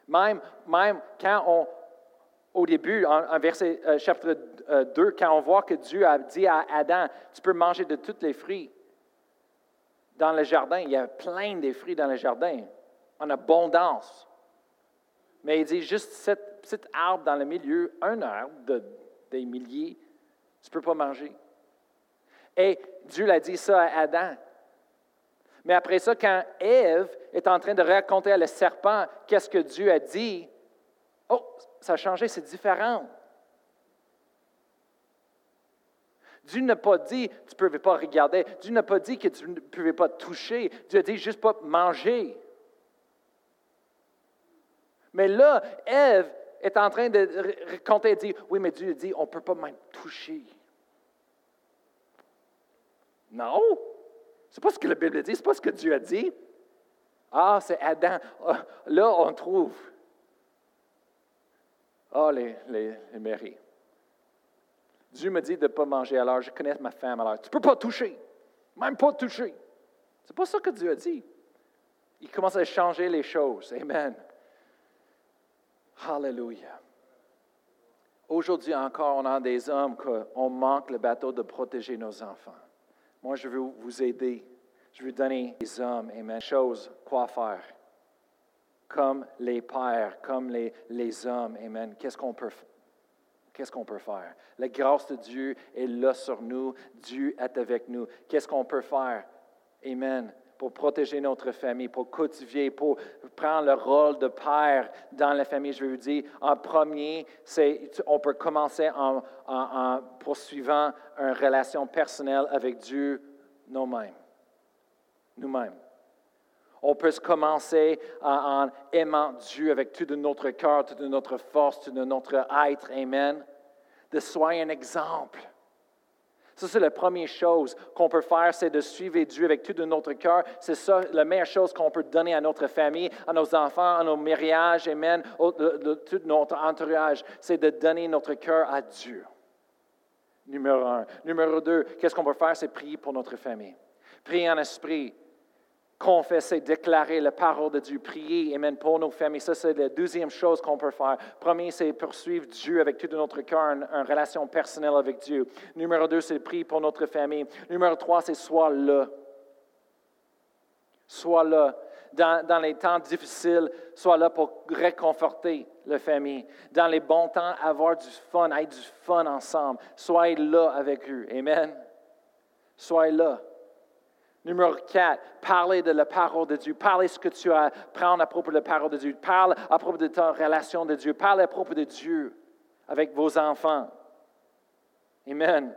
Même, même quand on, au début, en, verset euh, chapitre 2, euh, quand on voit que Dieu a dit à Adam, tu peux manger de tous les fruits dans le jardin, il y a plein de fruits dans le jardin, en abondance. Mais il dit juste cette petite arbre dans le milieu, un arbre de des milliers, tu ne peux pas manger. Et Dieu l'a dit ça à Adam. Mais après ça, quand Ève est en train de raconter à le serpent qu'est-ce que Dieu a dit, oh, ça a changé, c'est différent. Dieu n'a pas dit tu ne pouvais pas regarder. Dieu n'a pas dit que tu ne pouvais pas toucher. Dieu a dit juste pas manger. Mais là, Ève est en train de raconter et dire, oui, mais Dieu dit, on ne peut pas même toucher. Non, ce n'est pas ce que la Bible dit, ce n'est pas ce que Dieu a dit. Ah, c'est Adam. Ah, là, on trouve. Ah, les, les, les Dieu me dit de ne pas manger, alors je connais ma femme, alors tu ne peux pas toucher, même pas toucher. Ce n'est pas ça que Dieu a dit. Il commence à changer les choses. Amen. Hallelujah. Aujourd'hui encore, on a des hommes qu'on manque le bateau de protéger nos enfants. Moi, je veux vous aider. Je veux donner des hommes, amen, choses, quoi faire. Comme les pères, comme les, les hommes, amen. Qu'est-ce qu'on peut? Qu'est-ce qu'on peut faire? La grâce de Dieu est là sur nous. Dieu est avec nous. Qu'est-ce qu'on peut faire? Amen. Pour protéger notre famille, pour cultiver, pour prendre le rôle de père dans la famille. Je vais vous dire, en premier, on peut commencer en, poursuivant une relation personnelle avec Dieu nous-mêmes. Nous-mêmes. On peut commencer en, aimant Dieu avec tout notre cœur, toute notre force, tout notre être. Amen. De soyez un exemple. Ça, c'est la première chose qu'on peut faire, c'est de suivre Dieu avec tout de notre cœur. C'est ça la meilleure chose qu'on peut donner à notre famille, à nos enfants, à nos mariages, amen, à tout notre entourage. C'est de donner notre cœur à Dieu. Numéro un. Numéro deux, qu'est-ce qu'on peut faire? C'est prier pour notre famille. Prier en esprit confesser, déclarer la parole de Dieu, prier, Amen, pour nos familles. Ça, c'est la deuxième chose qu'on peut faire. Premier, c'est poursuivre Dieu avec tout notre cœur, une, relation personnelle avec Dieu. Numéro deux, c'est prier pour notre famille. Numéro trois, c'est soit là. Sois là. Dans, dans, les temps difficiles, sois là pour réconforter la famille. Dans les bons temps, avoir du fun, être du fun ensemble. Soyez là avec eux. Amen. Soyez là. Numéro 4, parler de la parole de Dieu. Parler ce que tu as, prendre à propos de la parole de Dieu. Parle à propos de ta relation de Dieu. Parle à propos de Dieu avec vos enfants. Amen.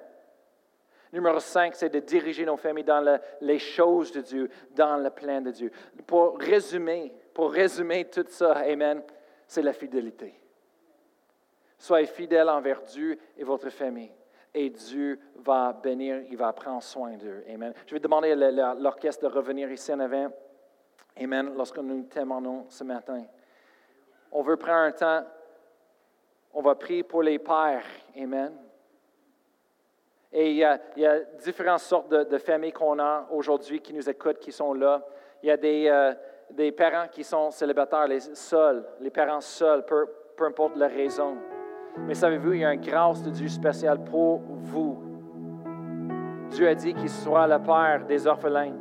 Numéro 5, c'est de diriger nos familles dans les choses de Dieu, dans le plan de Dieu. Pour résumer, pour résumer tout ça, Amen, c'est la fidélité. Soyez fidèles envers Dieu et votre famille et Dieu va bénir, il va prendre soin d'eux. Amen. Je vais demander à l'orchestre de revenir ici en avant. Amen. Lorsque nous témoignons ce matin. On veut prendre un temps, on va prier pour les pères. Amen. Et il y a, différentes sortes de, familles qu'on a aujourd'hui qui nous écoutent, qui sont là. Il y a des, euh, parents qui sont célibataires, les seuls, les parents seuls, peu, peu importe la raison. Mais savez-vous, il y a une grâce de Dieu spéciale pour vous. Dieu a dit qu'il soit le Père des orphelins.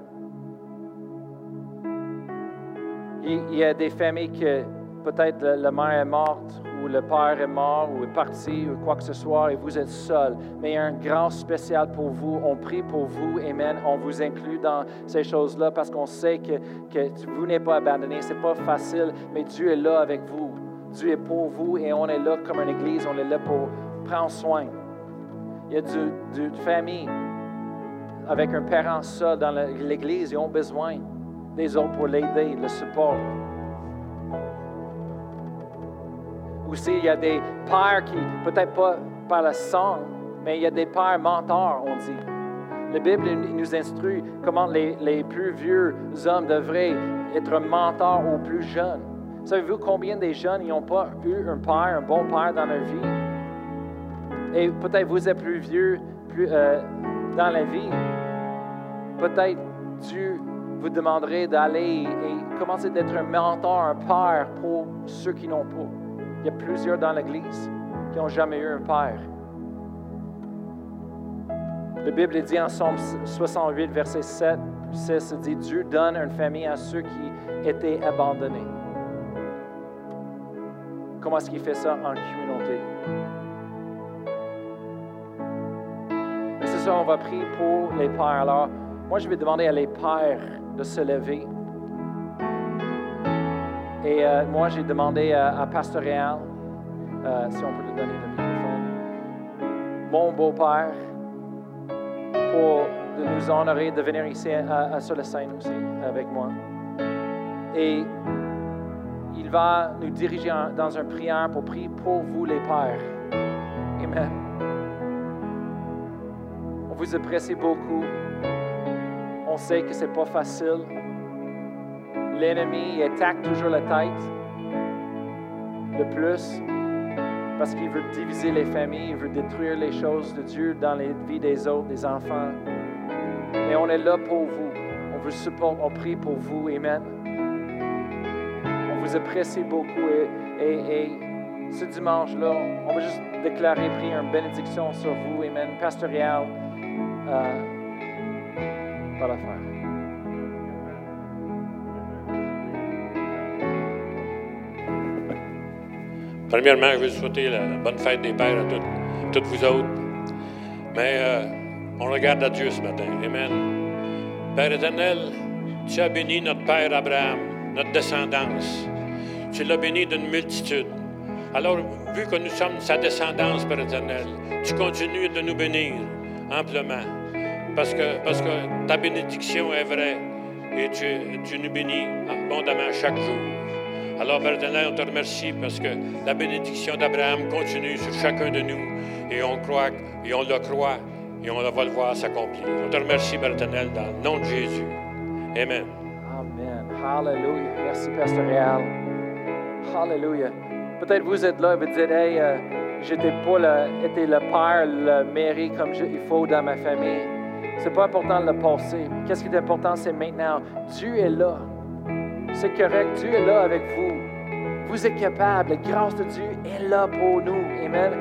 Il y a des familles que peut-être la mère est morte ou le père est mort ou est parti ou quoi que ce soit et vous êtes seul. Mais il y a une grâce spéciale pour vous. On prie pour vous. Amen. On vous inclut dans ces choses-là parce qu'on sait que, que vous n'êtes pas abandonné. Ce n'est pas facile, mais Dieu est là avec vous. Dieu est pour vous et on est là comme une église, on est là pour prendre soin. Il y a du, famille avec un parent seul dans l'église, ils ont besoin des autres pour l'aider, le support. Aussi, il y a des pères qui, peut-être pas par le sang, mais il y a des pères mentors, on dit. La Bible nous instruit comment les, les plus vieux hommes devraient être mentors aux plus jeunes. Savez-vous combien des jeunes n'ont pas eu un père, un bon père dans leur vie? Et peut-être vous êtes plus vieux plus, euh, dans la vie. Peut-être Dieu vous demanderait d'aller et commencer d'être un mentor, un père pour ceux qui n'ont pas. Il y a plusieurs dans l'Église qui n'ont jamais eu un père. La Bible dit en Somme 68, verset 7, 6, dit Dieu donne une famille à ceux qui étaient abandonnés. Comment est-ce qu'il fait ça en communauté? c'est ça, on va prier pour les pères. Alors, moi, je vais demander à les pères de se lever. Et euh, moi, j'ai demandé à, Pasteur Réal, euh, si on peut lui donner le microphone, mon beau-père, pour de nous honorer de venir ici à, sur la scène aussi avec moi. Et va nous diriger dans un prière pour prier pour vous les pères. Amen. On vous apprécie beaucoup. On sait que ce n'est pas facile. L'ennemi attaque toujours la tête le plus parce qu'il veut diviser les familles, il veut détruire les choses de Dieu dans les vies des autres, des enfants. Mais on est là pour vous. On vous supporte, on prie pour vous. Amen vous apprécie beaucoup et, ce dimanche-là, on va juste déclarer, prier une bénédiction sur vous. Amen. Pasteur Réal euh, va la faire. Premièrement, je veux souhaiter la bonne fête des pères à toutes, toutes vous autres. Mais euh, on regarde à Dieu ce matin. Amen. Père éternel, tu as béni notre Père Abraham, notre descendance. Tu l'as béni d'une multitude. Alors, vu que nous sommes sa descendance, éternel, tu continues de nous bénir amplement. Parce que, parce que ta bénédiction est vraie et tu, tu nous bénis abondamment chaque jour. Alors, Père on te remercie parce que la bénédiction d'Abraham continue sur chacun de nous et on croit, et on le croit et on va le voir s'accomplir. On te remercie, Père dans le nom de Jésus. Amen. Amen. Hallelujah. Merci, Pasteur. Hallelujah. Peut-être vous êtes là et vous dites, hey, euh, j'étais pas le, été le père, le mari comme je- il faut dans ma famille. C'est pas important de le passer. Qu'est-ce qui est important, c'est maintenant. Dieu est là. C'est correct. Dieu est là avec vous. Vous êtes capable. La grâce de Dieu est là pour nous. Amen.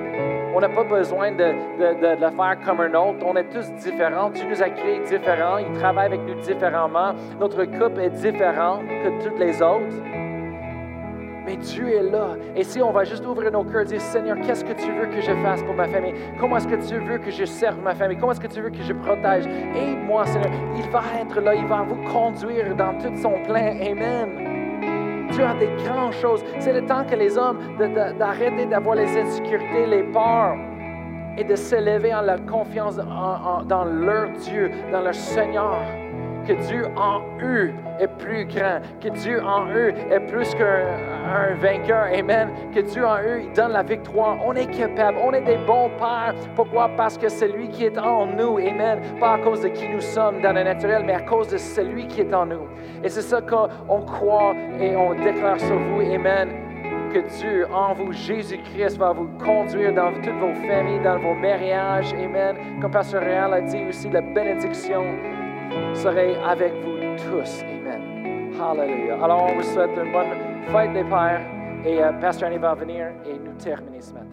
On n'a pas besoin de, de- de- le faire comme un autre. On est tous différents. Dieu nous a créés différents. Il travaille avec nous différemment. Notre couple est différent que toutes les autres. Mais Dieu est là. Et si on va juste ouvrir nos cœurs et dire, Seigneur, qu'est-ce que tu veux que je fasse pour ma famille? Comment est-ce que tu veux que je serve ma famille? Comment est-ce que tu veux que je protège? Aide-moi, Seigneur. Il va être là. Il va vous conduire dans tout son plein. Amen. Dieu a des grandes choses. C'est le temps que les hommes d'arrêter d'avoir les insécurités, les peurs et de s'élever en leur confiance dans leur Dieu, dans leur Seigneur. Que Dieu en eux est plus grand, que Dieu en eux est plus qu'un un vainqueur. Amen. Que Dieu en eux, donne la victoire. On est capable, on est des bons pères. Pourquoi? Parce que c'est lui qui est en nous. Amen. Pas à cause de qui nous sommes dans le naturel, mais à cause de celui qui est en nous. Et c'est ça qu'on croit et on déclare sur vous. Amen que Dieu en vous, Jésus-Christ, va vous conduire dans toutes vos familles, dans vos mariages. Amen. Comme Pasteur Réal a dit aussi, la bénédiction serait avec vous tous. Amen. Hallelujah. Alors, on vous souhaite une bonne fête des Pères et euh, Pasteur Annie va venir et nous terminer ce matin.